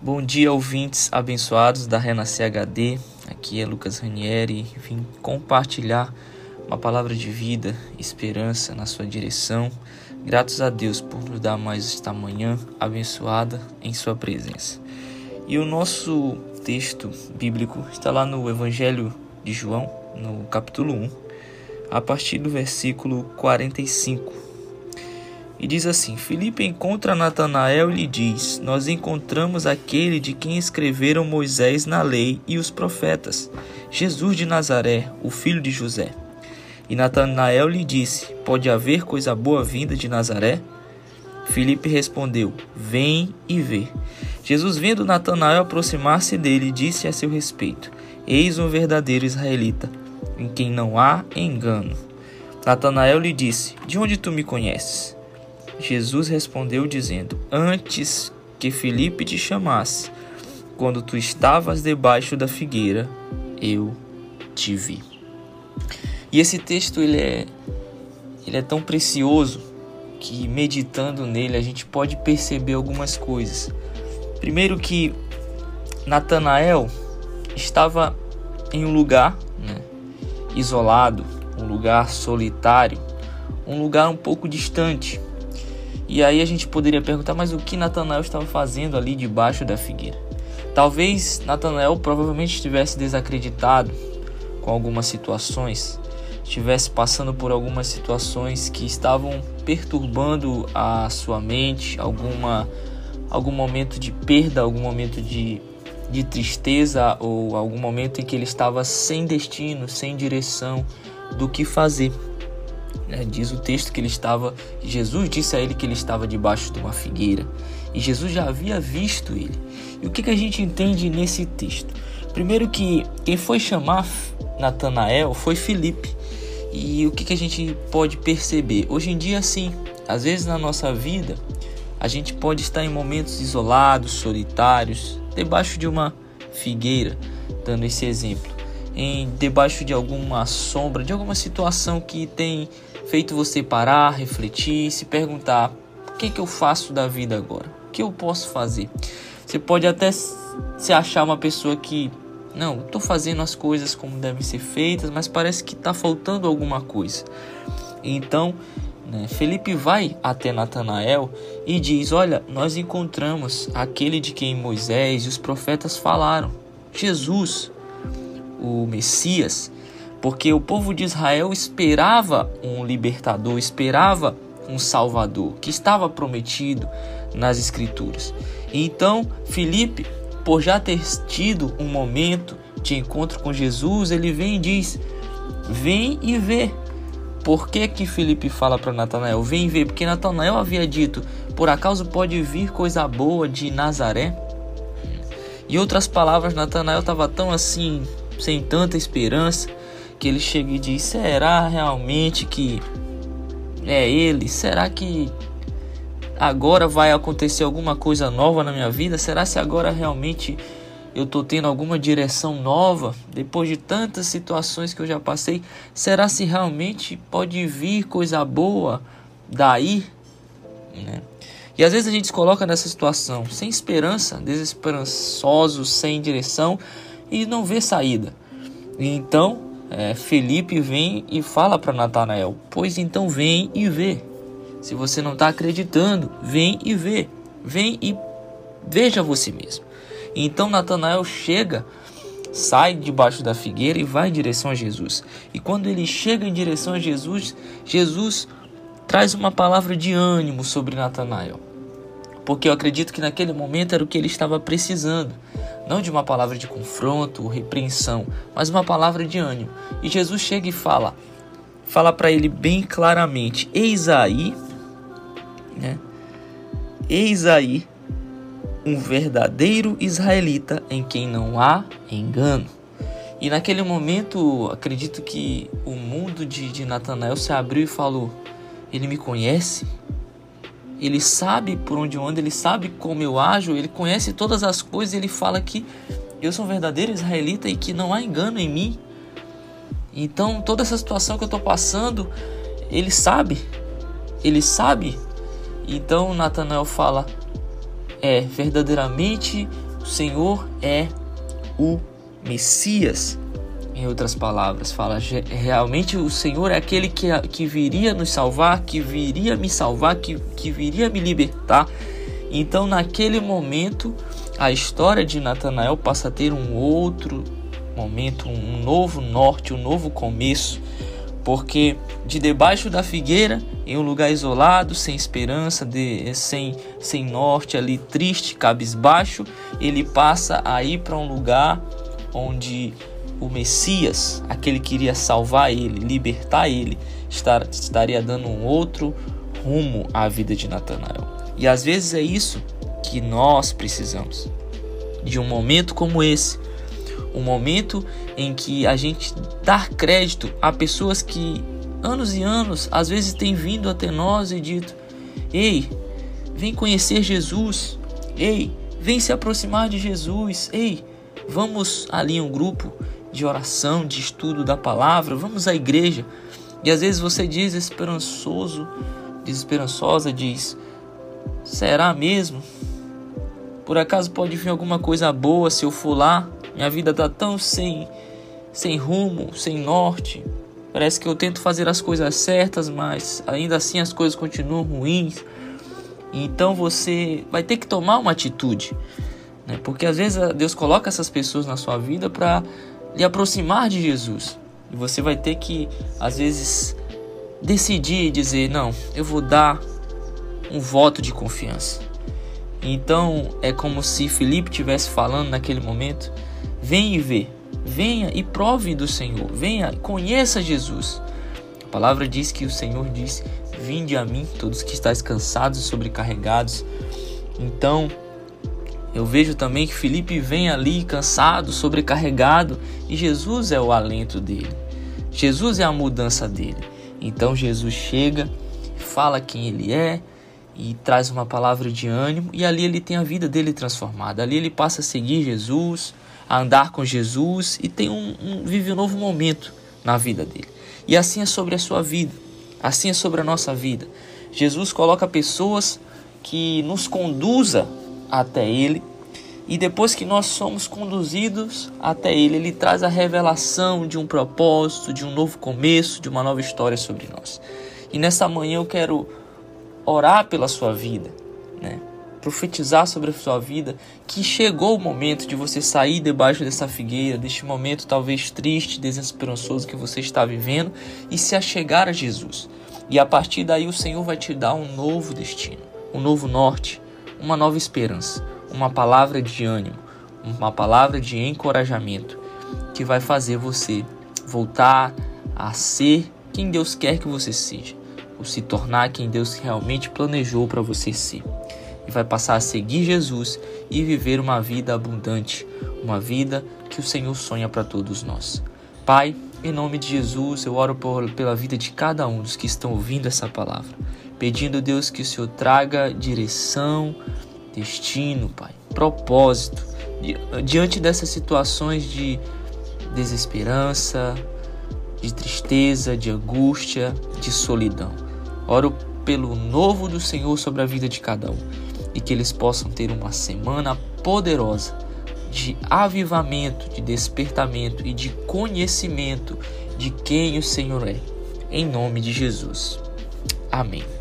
Bom dia, ouvintes abençoados da Renascer HD. Aqui é Lucas Ranieri. Vim compartilhar uma palavra de vida, esperança na sua direção. Gratos a Deus por nos dar mais esta manhã abençoada em Sua presença. E o nosso texto bíblico está lá no Evangelho de João, no capítulo 1, a partir do versículo 45 e diz assim: Filipe encontra Natanael e lhe diz: Nós encontramos aquele de quem escreveram Moisés na lei e os profetas, Jesus de Nazaré, o filho de José. E Natanael lhe disse: Pode haver coisa boa vinda de Nazaré? Filipe respondeu: Vem e vê. Jesus, vendo Natanael aproximar-se dele, disse a seu respeito: Eis um verdadeiro israelita, em quem não há engano. Natanael lhe disse: De onde tu me conheces? Jesus respondeu dizendo: Antes que Felipe te chamasse, quando tu estavas debaixo da figueira, eu te vi. E esse texto ele é ele é tão precioso que meditando nele a gente pode perceber algumas coisas. Primeiro que Natanael estava em um lugar né, isolado, um lugar solitário, um lugar um pouco distante. E aí a gente poderia perguntar, mas o que Natanael estava fazendo ali debaixo da figueira? Talvez Natanael provavelmente estivesse desacreditado com algumas situações, estivesse passando por algumas situações que estavam perturbando a sua mente, alguma algum momento de perda, algum momento de, de tristeza ou algum momento em que ele estava sem destino, sem direção do que fazer. Né? Diz o texto que ele estava, Jesus disse a ele que ele estava debaixo de uma figueira e Jesus já havia visto ele. E o que, que a gente entende nesse texto? Primeiro que quem foi chamar Natanael foi Filipe. E o que, que a gente pode perceber? Hoje em dia, sim, às vezes na nossa vida, a gente pode estar em momentos isolados, solitários, debaixo de uma figueira, dando esse exemplo, em debaixo de alguma sombra, de alguma situação que tem feito você parar, refletir, se perguntar: o que, que eu faço da vida agora? O que eu posso fazer? Você pode até se achar uma pessoa que não, estou fazendo as coisas como devem ser feitas, mas parece que está faltando alguma coisa. Então, né, Felipe vai até Natanael e diz: Olha, nós encontramos aquele de quem Moisés e os profetas falaram, Jesus, o Messias porque o povo de Israel esperava um libertador, esperava um salvador que estava prometido nas escrituras. então, Filipe, por já ter tido um momento de encontro com Jesus, ele vem e diz: "Vem e vê". Por que que Filipe fala para Natanael: "Vem e vê"? Porque Natanael havia dito: "Por acaso pode vir coisa boa de Nazaré?" Em outras palavras, Natanael estava tão assim, sem tanta esperança, que ele chega e diz: será realmente que é ele? Será que agora vai acontecer alguma coisa nova na minha vida? Será se agora realmente eu estou tendo alguma direção nova depois de tantas situações que eu já passei? Será se realmente pode vir coisa boa daí? Né? E às vezes a gente se coloca nessa situação sem esperança, desesperançoso, sem direção e não vê saída. Então é, Felipe vem e fala para Natanael: Pois então vem e vê. Se você não está acreditando, vem e vê. Vem e veja você mesmo. Então Natanael chega, sai debaixo da figueira e vai em direção a Jesus. E quando ele chega em direção a Jesus, Jesus traz uma palavra de ânimo sobre Natanael. Porque eu acredito que naquele momento era o que ele estava precisando não de uma palavra de confronto ou repreensão, mas uma palavra de ânimo. E Jesus chega e fala, fala para ele bem claramente: Eis aí, né? Eis aí um verdadeiro israelita em quem não há engano. E naquele momento, acredito que o mundo de, de Natanael se abriu e falou: Ele me conhece? Ele sabe por onde eu ando, ele sabe como eu ajo, ele conhece todas as coisas, ele fala que eu sou um verdadeiro israelita e que não há engano em mim. Então, toda essa situação que eu estou passando, ele sabe, ele sabe. Então, Natanael fala: é verdadeiramente Senhor é o Messias. Em outras palavras, fala realmente o Senhor é aquele que, que viria nos salvar, que viria me salvar, que, que viria me libertar. Então, naquele momento, a história de Natanael passa a ter um outro momento, um novo norte, um novo começo, porque de debaixo da figueira, em um lugar isolado, sem esperança, de, sem, sem norte, ali triste, cabisbaixo, ele passa a ir para um lugar onde o Messias, aquele que iria salvar ele, libertar ele, estar, estaria dando um outro rumo à vida de Natanael. E às vezes é isso que nós precisamos. De um momento como esse, um momento em que a gente dá crédito a pessoas que anos e anos às vezes têm vindo até nós e dito: "Ei, vem conhecer Jesus. Ei, vem se aproximar de Jesus. Ei, vamos ali um grupo de oração, de estudo da palavra, vamos à igreja". E às vezes você diz esperançoso, desesperançosa, diz: Será mesmo? Por acaso pode vir alguma coisa boa se eu for lá? Minha vida tá tão sem sem rumo, sem norte. Parece que eu tento fazer as coisas certas, mas ainda assim as coisas continuam ruins. Então você vai ter que tomar uma atitude, né? Porque às vezes Deus coloca essas pessoas na sua vida para lhe aproximar de Jesus. E você vai ter que às vezes decidir e dizer: "Não, eu vou dar um voto de confiança. Então é como se Felipe estivesse falando naquele momento: venha e vê, venha e prove do Senhor, venha, conheça Jesus. A palavra diz que o Senhor disse: Vinde a mim, todos que estáis cansados e sobrecarregados. Então, eu vejo também que Felipe vem ali cansado, sobrecarregado, e Jesus é o alento dele. Jesus é a mudança dele. Então Jesus chega, fala quem ele é, e traz uma palavra de ânimo e ali ele tem a vida dele transformada. Ali ele passa a seguir Jesus, a andar com Jesus e tem um, um vive um novo momento na vida dele. E assim é sobre a sua vida, assim é sobre a nossa vida. Jesus coloca pessoas que nos conduza até ele e depois que nós somos conduzidos até ele, ele traz a revelação de um propósito, de um novo começo, de uma nova história sobre nós. E nessa manhã eu quero orar pela sua vida, né? profetizar sobre a sua vida que chegou o momento de você sair debaixo dessa figueira, deste momento talvez triste, desesperançoso que você está vivendo e se achegar a Jesus. E a partir daí o Senhor vai te dar um novo destino, um novo norte, uma nova esperança, uma palavra de ânimo, uma palavra de encorajamento que vai fazer você voltar a ser quem Deus quer que você seja ou se tornar quem Deus realmente planejou para você ser. E vai passar a seguir Jesus e viver uma vida abundante, uma vida que o Senhor sonha para todos nós. Pai, em nome de Jesus, eu oro por, pela vida de cada um dos que estão ouvindo essa palavra, pedindo, Deus, que o Senhor traga direção, destino, Pai, propósito, diante dessas situações de desesperança, de tristeza, de angústia, de solidão. Oro pelo novo do Senhor sobre a vida de cada um e que eles possam ter uma semana poderosa de avivamento, de despertamento e de conhecimento de quem o Senhor é. Em nome de Jesus. Amém.